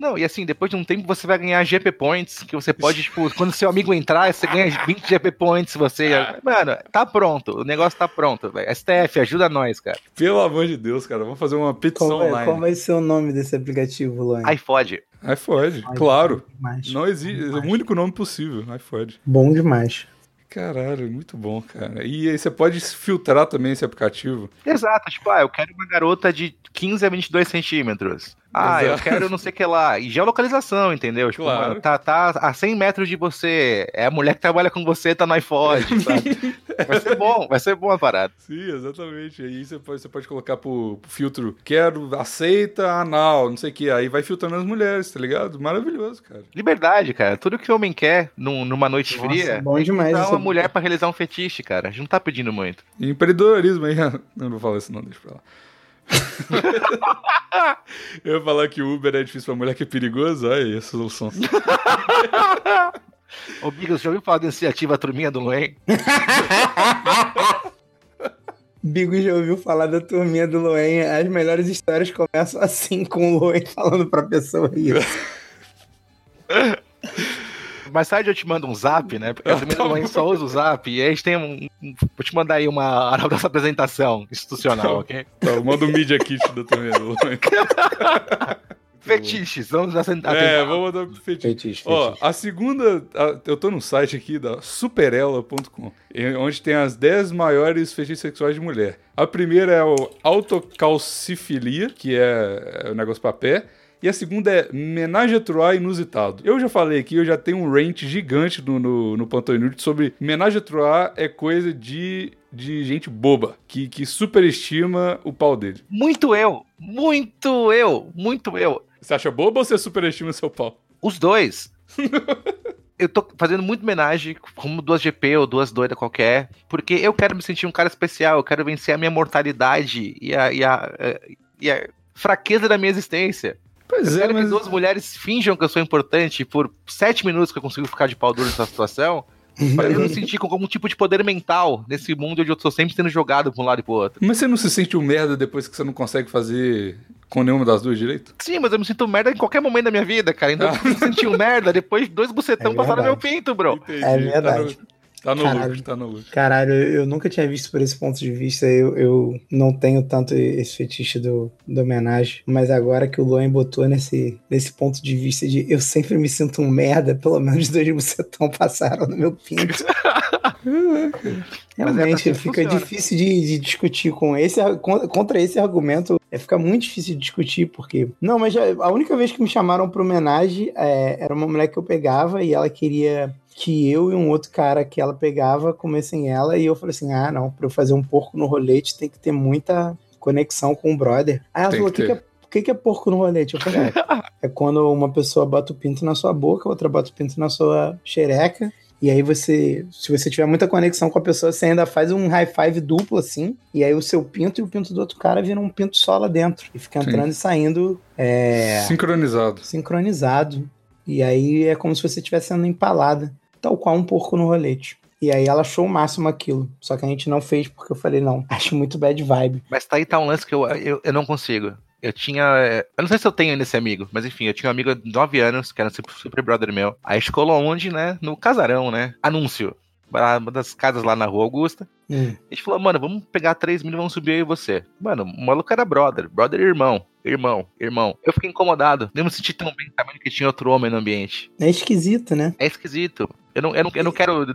Não, e assim, depois de um tempo você vai ganhar GP Points, que você pode, tipo, quando seu amigo entrar, você ganha 20 GP Points, você... Mano, tá pronto, o negócio tá pronto, velho. STF, ajuda nós, cara. Pelo amor de Deus, cara, vamos fazer uma petição Qual vai, online. qual vai ser o nome desse aplicativo, Luan? iFod. Aí fode, claro. Demais. Não existe, é o único nome possível, aí fode. Bom demais. Caralho, muito bom, cara. E aí você pode filtrar também esse aplicativo. Exato, tipo, ah, eu quero uma garota de 15 a 22 centímetros. Ah, eu Exato. quero não sei o que lá. E geolocalização, entendeu? Tipo, Claro. mano, tá, tá a 100 metros de você. É a mulher que trabalha com você, tá no sabe? Vai ser bom, vai ser bom a parada. Sim, exatamente. Aí você pode, você pode colocar pro, pro filtro quero, aceita, anal, não sei o que. Aí vai filtrando as mulheres, tá ligado? Maravilhoso, cara. Liberdade, cara. Tudo que o homem quer num- numa noite Nossa, fria bom demais é esse uma mulher pra realizar um fetiche, cara. A gente não tá pedindo muito. E empreendedorismo aí. Eu não vou falar isso, não, deixa pra lá. Eu ia falar que o Uber é difícil pra mulher que é perigoso. Aí, a solução. Ô, Bigos, já ouviu falar da iniciativa Turminha do Luen? Bigo já ouviu falar da turminha do Loen. As melhores histórias começam assim, com o Loen falando pra pessoa isso. Mais tarde eu te mando um zap, né? Porque a Turminha do Luen só usa o zap. E aí a gente tem um. um- Vou te mandar aí uma hora dessa apresentação institucional, ok? Tá, manda o Media Kit da turma. Fetiches, vamos atentar. É, vou mandar pro fetiche. Fetiche, Ó, fetiche. a segunda, a- eu tô no site aqui da superela.com, onde tem as 10 maiores fetiches sexuais de mulher. A primeira é o autocalcifilia, que é, é o negócio pra pé. E a segunda é menage à trois inusitado. Eu já falei aqui, eu já tenho um rant gigante no, no, no Inútil sobre menage à trois é coisa de, de gente boba, que, que superestima o pau dele. Muito eu, muito eu, muito eu. Você acha boba ou você superestima seu pau? Os dois. eu tô fazendo muito homenagem como duas GP ou duas doidas qualquer, porque eu quero me sentir um cara especial, eu quero vencer a minha mortalidade e a, e a, eh, e a fraqueza da minha existência. Pois Eu é, quero que mas... duas mulheres finjam que eu sou importante por sete minutos que eu consigo ficar de pau duro nessa situação, pra eu me sentir com algum tipo de poder mental nesse mundo onde eu tô sempre sendo jogado pra um lado e pro outro. Mas você não se sente um merda depois que você não consegue fazer com nenhuma das duas direito? Sim, mas eu me sinto merda em qualquer momento da minha vida, cara. Então eu me senti um merda depois dois bucetão É passaram no meu pinto, bro. Entendi. É verdade. Tá no, tá no Caralho. lucro, tá no lucro. Caralho, eu nunca tinha visto por esse ponto de vista. Eu, eu não tenho tanto esse fetiche do, do homenagem. Mas agora que o Luan botou nesse, nesse ponto de vista de eu sempre me sinto um merda, pelo menos dois bucetão passaram no meu pinto. Realmente assim que fica funciona. difícil de, de discutir com esse con- contra esse argumento. É fica muito difícil de discutir, porque. Não, mas já- a única vez que me chamaram pra homenagem é, era uma mulher que eu pegava e ela queria que eu e um outro cara que ela pegava comessem ela. E eu falei assim: ah, não, pra eu fazer um porco no rolete tem que ter muita conexão com o brother. Aí ela Tem falou: o que que, é, que, que é porco no rolete? Eu falei: é, é quando uma pessoa bota o pinto na sua boca, outra bota o pinto na sua xereca. E aí você, se você tiver muita conexão com a pessoa, você ainda faz um high five duplo assim. E aí o seu pinto e o pinto do outro cara viram um pinto só lá dentro. E fica Sim. entrando e saindo é, Sincronizado. sincronizado. E aí é como se você estivesse sendo empalada, tal qual um porco no rolete. E aí ela achou o máximo aquilo. Só que a gente não fez porque eu falei, não, acho muito bad vibe. Mas tá aí tá um lance que eu, eu, eu não consigo. Eu tinha. Eu não sei se eu tenho ainda esse amigo, mas enfim, eu tinha um amigo de 9 anos, que era um super, brother meu. Aí a gente colou onde, né? No casarão, né? Anúncio. Uma das casas lá na rua Augusta. Hum. A gente falou, mano, vamos pegar três mil e vamos subir eu e você. Mano, o maluco era brother. Brother e irmão. Irmão, irmão. Eu fiquei incomodado. Nem me senti tão bem sabendo que tinha outro homem no ambiente. É esquisito, né? É esquisito. Eu não, eu não, eu não quero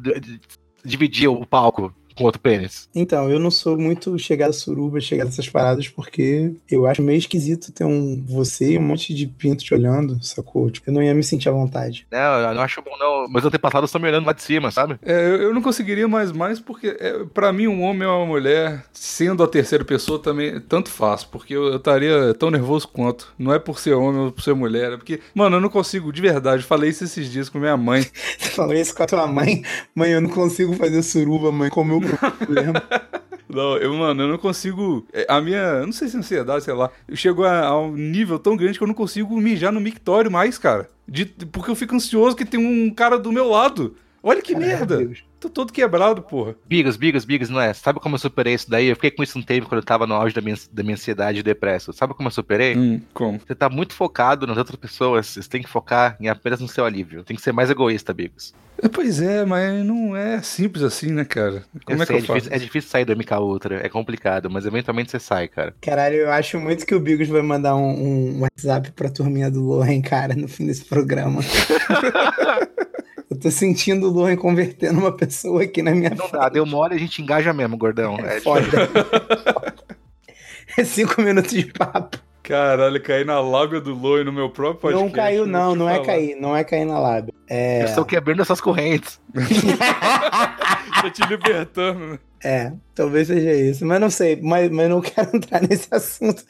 dividir o palco com outro pênis. Então, eu não sou muito chegada a suruba, chegada a essas paradas, porque eu acho meio esquisito ter um você e um monte de pinto te olhando, sacou? Tipo, eu não ia me sentir à vontade. Não, eu não acho bom, não. Mas antepassado estão me olhando lá de cima, sabe? É, eu, eu não conseguiria mais mais porque, é, para mim, um homem ou uma mulher, sendo a terceira pessoa, também tanto faz, porque eu eu estaria tão nervoso quanto. Não é por ser homem ou por ser mulher, é porque, mano, eu não consigo, de verdade, falei isso esses dias com minha mãe. Você falou isso com a tua mãe? Mãe, eu não consigo fazer suruba, mãe, como eu Não, eu, mano, eu não consigo. é, A minha. Não sei se é ansiedade, sei lá. Chegou a, a um nível tão grande que eu não consigo mijar no mictório mais, cara. De, porque eu fico ansioso que tem um cara do meu lado. Olha que merda. Deus. Tô todo quebrado, porra. Bigas, bigas, bigas, não é? Sabe como eu superei isso daí? Eu fiquei com isso um tempo quando eu tava no auge da minha, da minha ansiedade e depresso. Sabe como eu superei? Hum, como? Você tá muito focado nas outras pessoas. Você tem que focar em apenas no seu alívio. Tem que ser mais egoísta, Bigos. É, Pois é, mas não é simples assim, né, cara? Como eu é que eu é, faço? difícil, é difícil sair do MK Ultra. É complicado, mas eventualmente você sai, cara. Caralho, eu acho muito que o Bigos vai mandar um, um WhatsApp pra turminha do Lohan, cara, no fim desse programa. eu tô sentindo o Lohan convertendo uma pessoa aqui na minha Não dá, deu mole e a gente engaja mesmo, gordão. É É, foda. É cinco minutos de papo. Caralho, caí na lábia do Loi no meu próprio podcast. não caiu, não, te não é cair, não é cair na lábia. É. Eu estou quebrando essas correntes. Tô te libertando, né? É, talvez seja isso, mas não sei, mas, mas não quero entrar nesse assunto.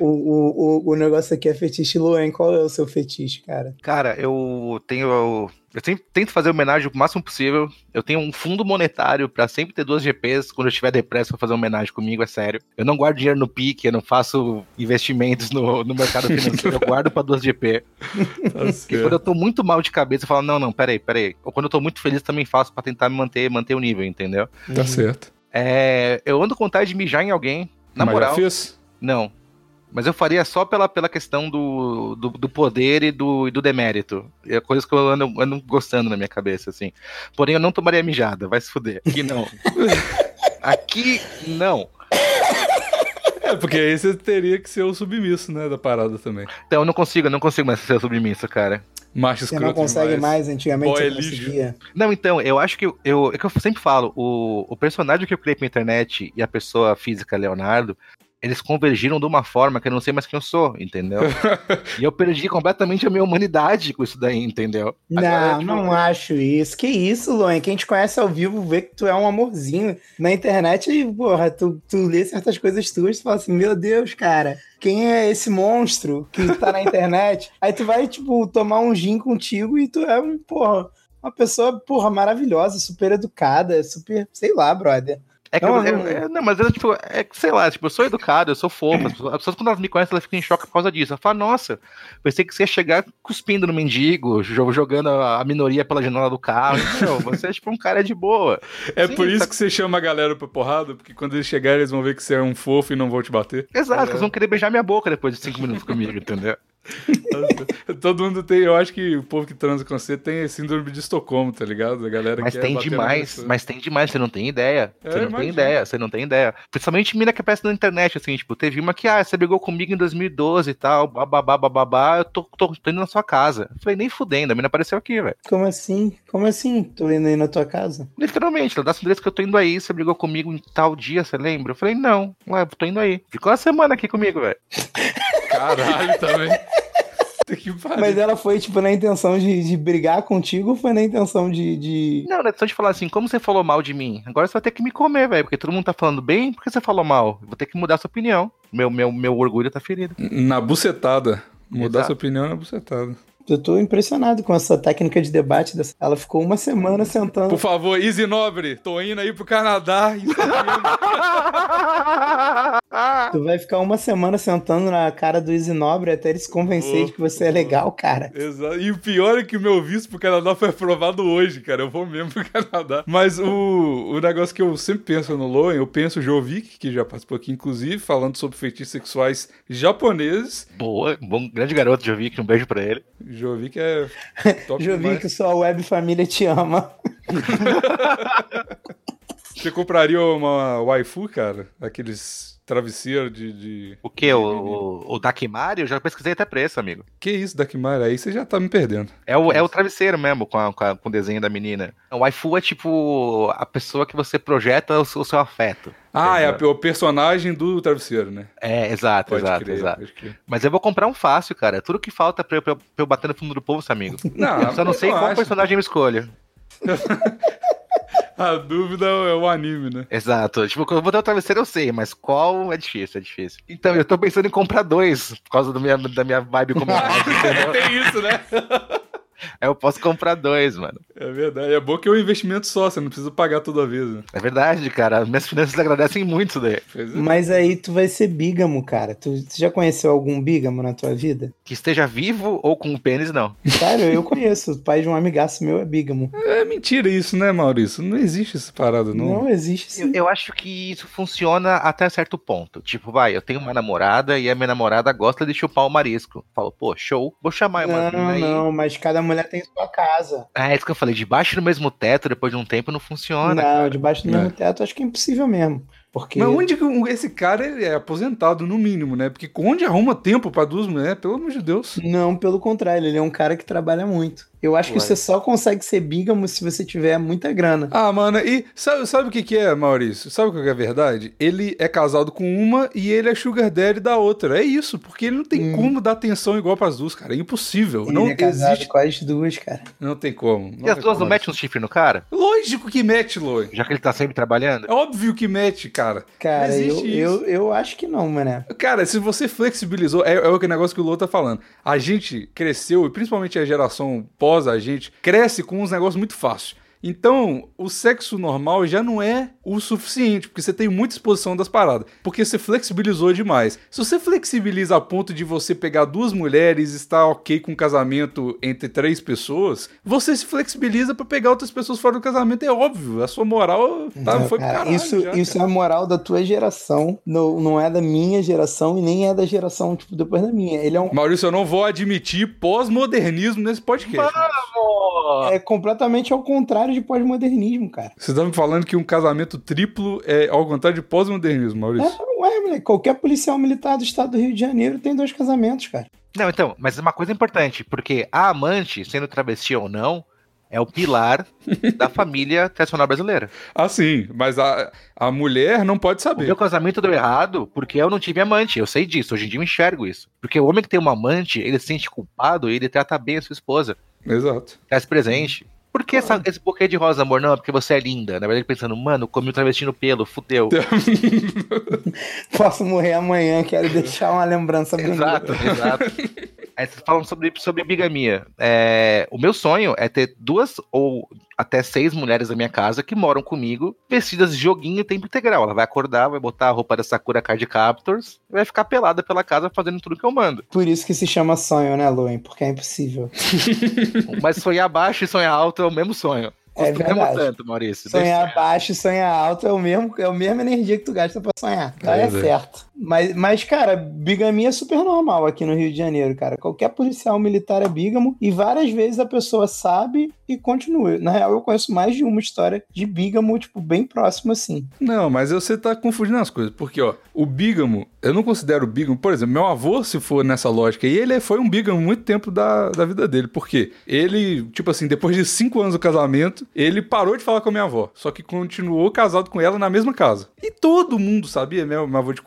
o, o, o, o negócio aqui é fetiche Luan, qual é o seu fetiche, cara? Cara, eu tenho. Eu sempre tento fazer homenagem o máximo possível. Eu tenho um fundo monetário pra sempre ter duas GPs. Quando eu estiver depresso pra fazer homenagem comigo, é sério. Eu não guardo dinheiro no pique, eu não faço investimentos no, no mercado financeiro. eu guardo pra duas GP. Tá Porque quando eu tô muito mal de cabeça, eu falo, não, não, peraí, peraí. Ou quando eu tô muito feliz, também faço pra tentar me manter, manter o nível, entendeu? Tá certo. É, eu ando com vontade de mijar em alguém. Na Mas já moral, fez? não. Mas eu faria só pela, pela questão do, do, do poder e do, e do demérito. É coisas que eu ando, ando gostando na minha cabeça, assim. Porém, eu não tomaria mijada, vai se fuder. Aqui não. Aqui não. É, porque aí você teria que ser o submisso, né, da parada também. Então eu não consigo, eu não consigo mais ser submisso, cara. Macho Você não consegue demais. mais, antigamente Boy você conseguia. Não, então, eu acho que eu, eu, é que eu sempre falo, o, o personagem que eu criei pra internet e a pessoa física, Leonardo, eles convergiram de uma forma que eu não sei mais quem eu sou, entendeu? e eu perdi completamente a minha humanidade com isso daí, entendeu? Não, Agora, tipo, não acho isso. Que isso, Luan? Quem te conhece ao vivo vê que tu é um amorzinho. Na internet, e, porra, tu, tu lê certas coisas tuas e fala assim, meu Deus, cara, quem é esse monstro que tá na internet? Aí tu vai, tipo, tomar um gin contigo e tu é um, porra, uma pessoa, porra, maravilhosa, super educada, super, sei lá, brother. É que Não, eu, não- é- é- não, mas eu, tipo, é que, sei lá, tipo, eu sou educado, eu sou fofo. As pessoas, as pessoas, quando elas me conhecem, elas ficam em choque por causa disso. Ela fala, nossa, pensei que você ia chegar cuspindo no mendigo, jo- jogando a, a minoria pela janela do carro. Não, você é tipo um cara de boa. É Sim, por isso tá- que você chama a galera pra porrada, porque quando eles chegarem eles vão ver que você é um fofo e não vão te bater. Exato, É. eles vão querer beijar minha boca depois de cinco minutos comigo, entendeu? Todo mundo tem, eu acho que o povo que transa com você tem síndrome de Estocolmo, tá ligado? A galera Mas quer tem demais, mas tem demais, você não tem ideia. É, Você não imagino. tem ideia, você não tem ideia. Principalmente mina que aparece na internet, assim, tipo, teve uma que, ah, você brigou comigo em 2012 e tal, bababá, bababá, eu tô, tô, tô indo na sua casa. Eu falei, nem fudendo, a mina apareceu aqui, velho. Como assim? Como assim? Tô indo aí na tua casa? Literalmente, ela dá endereço que eu tô indo aí, você brigou comigo em tal dia, você lembra? Eu falei, não, ué, eu tô indo aí. Ficou uma semana aqui comigo, velho. Caralho também. Mas ela foi, tipo, na intenção de, de brigar contigo ou foi na intenção de. de... Não, é só de falar assim, como você falou mal de mim? Agora você vai ter que me comer, velho, porque todo mundo tá falando bem, por que você falou mal? Vou ter que mudar sua opinião. Meu, meu, meu orgulho tá ferido. Na bucetada. Mudar Exato. sua opinião na bucetada. Eu tô impressionado com essa técnica de debate. Dessa... Ela ficou uma semana sentando. Por favor, Easy Nobre, tô indo aí pro Canadá. setembro. Tu vai ficar uma semana sentando na cara do Easy Nobre até ele se convencer Vou, de que você é legal, cara. Exato. E o pior é que o meu visto pro Canadá foi aprovado hoje, cara. Eu vou mesmo pro Canadá. Mas o, o negócio que eu sempre penso no Loen, eu penso o Jovic, que já participou aqui, inclusive, falando sobre feitiços sexuais japoneses. Boa, bom, grande garoto, aqui, um beijo pra ele. Jovic é top que sua web família te ama. Você compraria uma waifu, cara? Aqueles travesseiros de, de... O que? O, o, o Dakimari? Eu já pesquisei até preço, amigo. Que isso, Dakimara? Aí você já tá me perdendo. É o, é o travesseiro mesmo, com, a- com, a- com o desenho da menina. O waifu é tipo a pessoa que você projeta o seu, o seu afeto. Ah, é a- o personagem do travesseiro, né? É, exato, Pode exato, crer, exato. Mas eu vou comprar um fácil, cara. Tudo que falta pra eu, pra eu- bater no fundo do povo, amigo. Não, Eu só não sei qual acho. personagem eu escolho. A dúvida é o anime, né? Exato. Tipo, quando eu botar o travesseiro eu sei, mas qual é difícil, é difícil. Então, eu tô pensando em comprar dois, por causa minha, da minha vibe como entendeu? Tem isso, né? Aí eu posso comprar dois, mano. É verdade. É bom que é um investimento só, você não precisa pagar toda vez, né? É verdade, cara. Minhas finanças agradecem muito isso daí. É. Mas aí tu vai ser bígamo, cara. Tu, tu já conheceu algum bígamo na tua vida? Que esteja vivo ou com um pênis, não. Sério, eu conheço. O pai de um amigaço meu é bígamo. É mentira isso, né, Maurício? Não existe essa parada, não. Não, existe Eu, sim. eu acho que isso funciona até certo ponto. Tipo, vai, eu tenho uma namorada e a minha namorada gosta de chupar o marisco. Falo, pô, show. Vou chamar uma mina Não, aí. não, mas cada mulher tem sua casa. Ah, é isso que eu falei. Debaixo do mesmo teto, depois de um tempo, não funciona. Não, debaixo do É. mesmo teto acho que é impossível mesmo. Porque Mas onde que esse cara ele é aposentado, no mínimo, né? Porque onde arruma tempo pra duas mulheres, pelo amor de Deus. Não, pelo contrário, ele é um cara que trabalha muito. Eu acho que Ué. você só consegue ser bígamo se você tiver muita grana. Ah, mano, e sabe, sabe o que, que é, Maurício? Sabe o que é a verdade? Ele é casado com uma e ele é sugar daddy da outra. É isso, porque ele não tem Hum. como dar atenção igual pras duas, cara. É impossível. Ele não é casado existe. com as duas, cara. Não tem como. E as duas não metem um chifre no cara? Lógico que mete, Loi. Já que ele tá sempre trabalhando? É óbvio que mete, cara. Cara, Não eu, isso. eu, eu acho que não, mané. Cara, se você flexibilizou, é, é o que negócio que o Lô tá falando. A gente cresceu, e principalmente a geração pós a gente, cresce com uns negócios muito fáceis. Então, o sexo normal já não é o suficiente, porque você tem muita exposição das paradas. Porque você flexibilizou demais. Se você flexibiliza a ponto de você pegar duas mulheres e estar ok com um casamento entre três pessoas, você se flexibiliza pra pegar outras pessoas fora do casamento. É óbvio, a sua moral tá, Não, foi cara, caralho. isso, já, isso é cara. a moral da tua geração, não, não é da minha geração e nem é da geração, tipo, depois da minha. Ele é um Maurício, eu não vou admitir pós-modernismo nesse podcast. é completamente ao contrário de pós-modernismo, cara. Você tá me falando que um casamento triplo é ao contrário de pós-modernismo, Maurício? É, ué, moleque, qualquer policial militar do estado do Rio de Janeiro tem dois casamentos, cara. Não, então, mas uma coisa importante, porque a amante, sendo travesti ou não, é o pilar da família tradicional brasileira. Ah, sim, mas a, a mulher não pode O saber. meu casamento deu errado porque eu não tive amante. Eu sei disso. Hoje em dia eu enxergo isso. Porque o homem que tem uma amante, ele se sente culpado e ele trata bem a sua esposa. Exato. Traz presente. Por que essa- esse buquê de rosa, amor? Não, é porque você é linda. Na verdade, pensando, mano, comi um travesti no pelo, fudeu. Posso morrer amanhã, quero deixar uma lembrança bonita. exato, exato. Aí vocês falam sobre, sobre bigamia. É, o meu sonho é ter duas ou até seis mulheres da minha casa que moram comigo, vestidas de joguinho em tempo integral. Ela vai acordar, vai botar a roupa da Sakura Card Captors e vai ficar pelada pela casa fazendo tudo que eu mando. Por isso que se chama sonho, né, Luen? Porque é impossível. Mas sonhar baixo e sonhar alto é o mesmo sonho. É verdade. tanto, Maurício. Sonhar baixo e sonhar alto é o mesmo, é a mesma energia que tu gasta pra sonhar. Então É é, verdade. certo. Mas, mas, cara, bigamia é super normal aqui no Rio de Janeiro, cara. Qualquer policial militar é bígamo e várias vezes a pessoa sabe e continua. Na real, eu conheço mais de uma história de bígamo, tipo, bem próximo assim. Não, mas você tá confundindo as coisas. Porque, ó, o bígamo, eu não considero bígamo, por exemplo, meu avô, se for nessa lógica, e ele foi um bígamo muito tempo da, da vida dele. Por quê? Ele, tipo assim, depois de cinco anos do casamento, ele parou de falar com a minha avó, só que continuou casado com ela na mesma casa. E todo mundo sabia, né? Minha avó de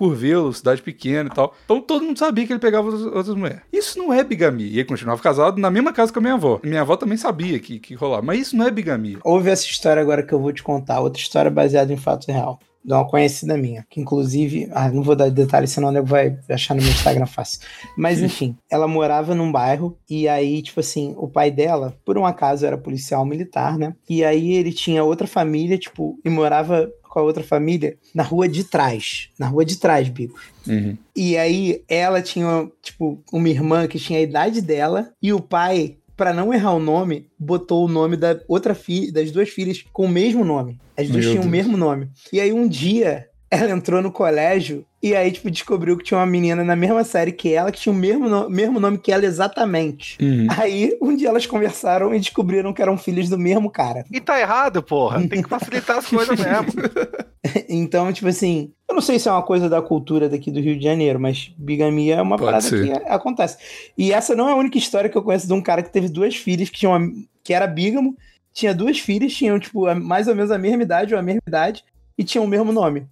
Cidade pequena e tal. Então todo mundo sabia que ele pegava outras, outras mulheres. Isso não é bigamia. E ele continuava casado na mesma casa com a minha avó. Minha avó também sabia que, que rolava. Mas isso não é bigamia. Ouve essa história agora que eu vou te contar, outra história baseada em fato real de uma conhecida minha, que inclusive, ah, não vou dar detalhes, senão o nego vai achar no meu Instagram fácil. Mas enfim, ela morava num bairro e aí, tipo assim, o pai dela, por um acaso, era policial militar, né? E aí ele tinha outra família, tipo, e morava com a outra família na rua de trás. Na rua de trás, Bico. Uhum. E aí ela tinha, tipo, uma irmã que tinha a idade dela e o pai para não errar o nome, botou o nome da outra filha, das duas filhas com o mesmo nome. As duas Meu tinham o Deus. mesmo nome. E aí um dia ela entrou no colégio e aí tipo descobriu que tinha uma menina na mesma série que ela que tinha o mesmo, no- mesmo nome que ela exatamente. Uhum. Aí um dia elas conversaram e descobriram que eram filhos do mesmo cara. E tá errado, porra. Tem que facilitar as coisas mesmo. Então, tipo assim, eu não sei se é uma coisa da cultura daqui do Rio de Janeiro, mas bigamia é uma Pode parada ser. que acontece. E essa não é a única história que eu conheço de um cara que teve duas filhas, que, tinha uma- que era bígamo, tinha duas filhas, tinham, tipo, mais ou menos a mesma idade ou a mesma idade, e tinham o mesmo nome.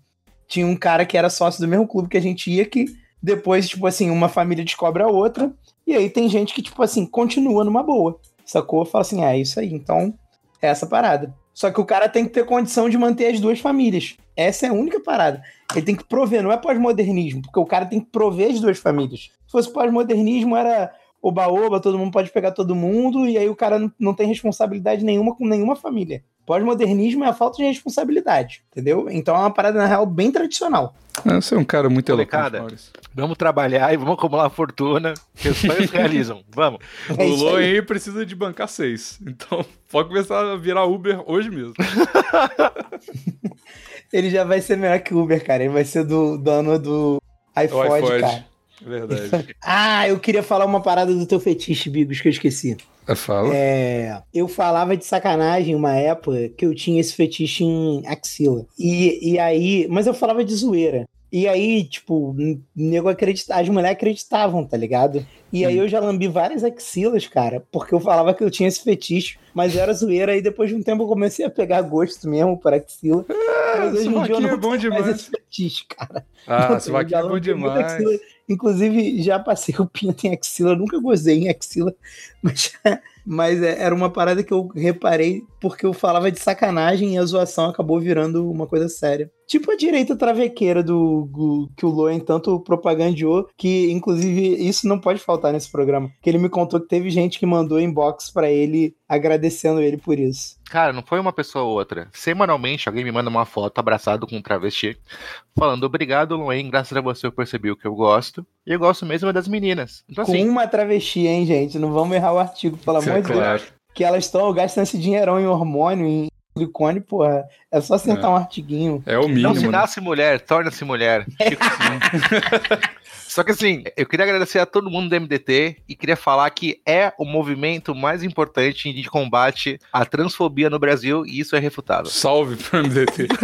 Tinha um cara que era sócio do mesmo clube que a gente ia, que depois, tipo assim, uma família descobre a outra, e aí tem gente que, tipo assim, continua numa boa. Sacou? Fala assim, ah, é isso aí. Então, é essa parada. Só que o cara tem que ter condição de manter as duas famílias. Essa é a única parada. Ele tem que prover, não é pós-modernismo, porque o cara tem que prover as duas famílias. Se fosse pós-modernismo, era oba-oba, todo mundo pode pegar todo mundo, e aí o cara não, tem responsabilidade nenhuma com nenhuma família. Pós-modernismo é a falta de responsabilidade, entendeu? Então é uma parada, na real, bem tradicional. Ah, Você é um cara muito Molecada. Vamos trabalhar e vamos acumular fortuna, que os sonhos realizam. Vamos. É o isso aí. Loen precisa de bancar seis. Então pode começar a virar Uber hoje mesmo. Ele já vai ser melhor que o Uber, cara. Ele vai ser do dono do iPod, iPod. cara. Verdade. Ah, eu queria falar uma parada do teu fetiche, Bigos, que eu esqueci. É, Fala. É, eu falava de sacanagem uma época que eu tinha esse fetiche em axila. E, e aí, mas eu falava de zoeira. E aí, tipo, nego acredita, as mulheres acreditavam, tá ligado? E aí eu já lambi várias axilas, cara, porque eu falava que eu tinha esse fetiche, mas era zoeira. E depois de um tempo eu comecei a pegar gosto mesmo por axila. mas hoje em dia eu sovaquinho não é bom demais. esse fetiche, cara. Ah, Eu esse vaquinho já é bom demais. Inclusive, já passei o pinto em axila, nunca gozei em axila, mas, mas é- era uma parada que eu reparei porque eu falava de sacanagem e a zoação acabou virando uma coisa séria. Tipo a direita travequeira do, do- que o Loen tanto propagandeou, que inclusive isso não pode faltar nesse programa. Que ele me contou que teve gente que mandou inbox pra ele agradecendo ele por isso. Cara, não foi uma pessoa ou outra. Semanalmente, alguém me manda uma foto abraçado com um travesti, falando obrigado, Luen, graças a você eu percebi o que eu gosto. E eu gosto mesmo é das meninas. Então, Com assim, uma travesti, hein, gente? Não vamos errar o artigo, pelo é amor de Deus. Que elas estão gastando esse dinheirão em hormônio, em silicone, porra. É só sentar um artiguinho. É o não mínimo. se né? nasce mulher, torna-se mulher. Chico Sim. Só que assim, eu queria agradecer a todo mundo do MDT e queria falar que é o movimento mais importante de combate à transfobia no Brasil e isso é refutável. Salve pro MDT.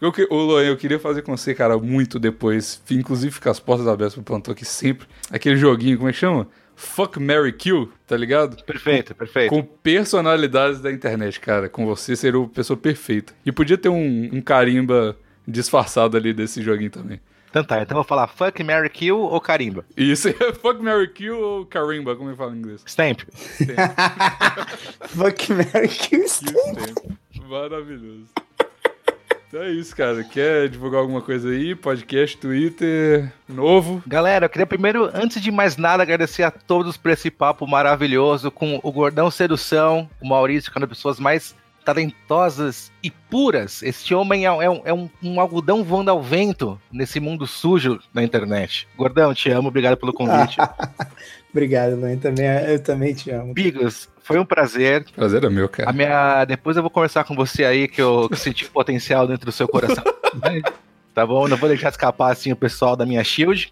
Eu, que- ô, Loen, eu queria fazer com você, cara, muito depois. Inclusive ficar as portas abertas pro plantão aqui sempre. Aquele joguinho, como é que chama? Fuck, Mary Kill, tá ligado? Perfeito, perfeito. Com personalidades da internet, cara. Com você seria a pessoa perfeita. E podia ter um, um carimba disfarçado ali desse joguinho também. Então tá, então eu vou falar fuck, Mary Kill ou carimba. Isso é Fuck, Mary Kill ou carimba, como eu falo em inglês? Stamp. Fuck Mary Kill tempo. Maravilhoso. Então é isso, cara. Quer divulgar alguma coisa aí? Podcast, Twitter, novo? Galera, eu queria primeiro, antes de mais nada, agradecer a todos por esse papo maravilhoso com o Gordão Sedução, o Maurício, que é uma das pessoas mais talentosas e puras. Este homem é, é um, é um- um algodão voando ao vento nesse mundo sujo da internet. Gordão, te amo, obrigado pelo convite. Obrigado, mãe. Também, eu também te amo. Bigos, foi um prazer. Prazer é meu, A cara. minha, depois eu vou conversar com você aí, que eu, que eu senti potencial dentro do seu coração. Tá bom? Não vou deixar escapar assim o pessoal da minha shield.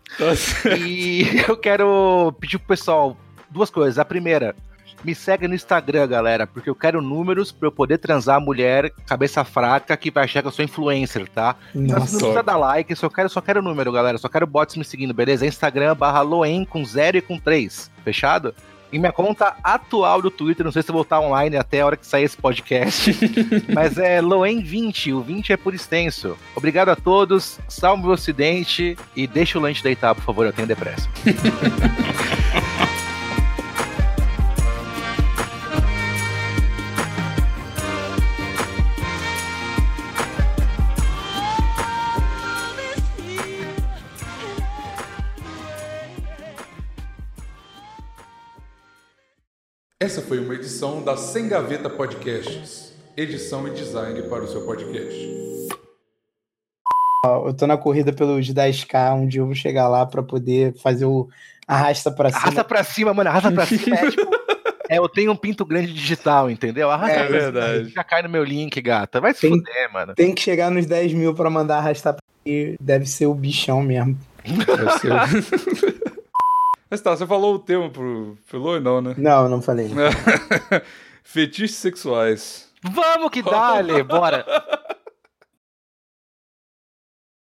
E eu quero pedir pro pessoal duas coisas. A primeira, me segue no Instagram, galera, porque eu quero números pra eu poder transar a mulher cabeça fraca que vai achar que eu sou influencer, tá? Então, Nossa. não precisa dar like, só quero, só quero número, galera. Só quero bots me seguindo, beleza? Instagram barra Loen com 0 e com 3. Fechado? Em minha conta atual do Twitter, não sei se eu vou estar online até a hora que sair esse podcast, mas é Loen20, o 20 é por extenso. Obrigado a todos, salve o Ocidente e deixa o lanche deitar, por favor, eu tenho depressa. Essa foi uma edição da Sem Gaveta Podcasts. Edição e design para o seu podcast. Eu tô na corrida pelos 10k, um dia eu vou chegar lá pra poder fazer o arrasta pra cima. Arrasta pra cima, mano, arrasta pra cima. É, tipo, é, eu tenho um pinto grande digital, entendeu? Arrasta É pra cima, verdade. Já cai no meu link, gata. Vai se Tem- fuder, mano. Tem que chegar nos 10 mil pra mandar arrastar pra cima. Deve ser o bichão mesmo. Deve ser. Mas tá, você falou o tema pro Filô? Não, né? Não, não falei. Fetiches sexuais. Vamos que dá, bora.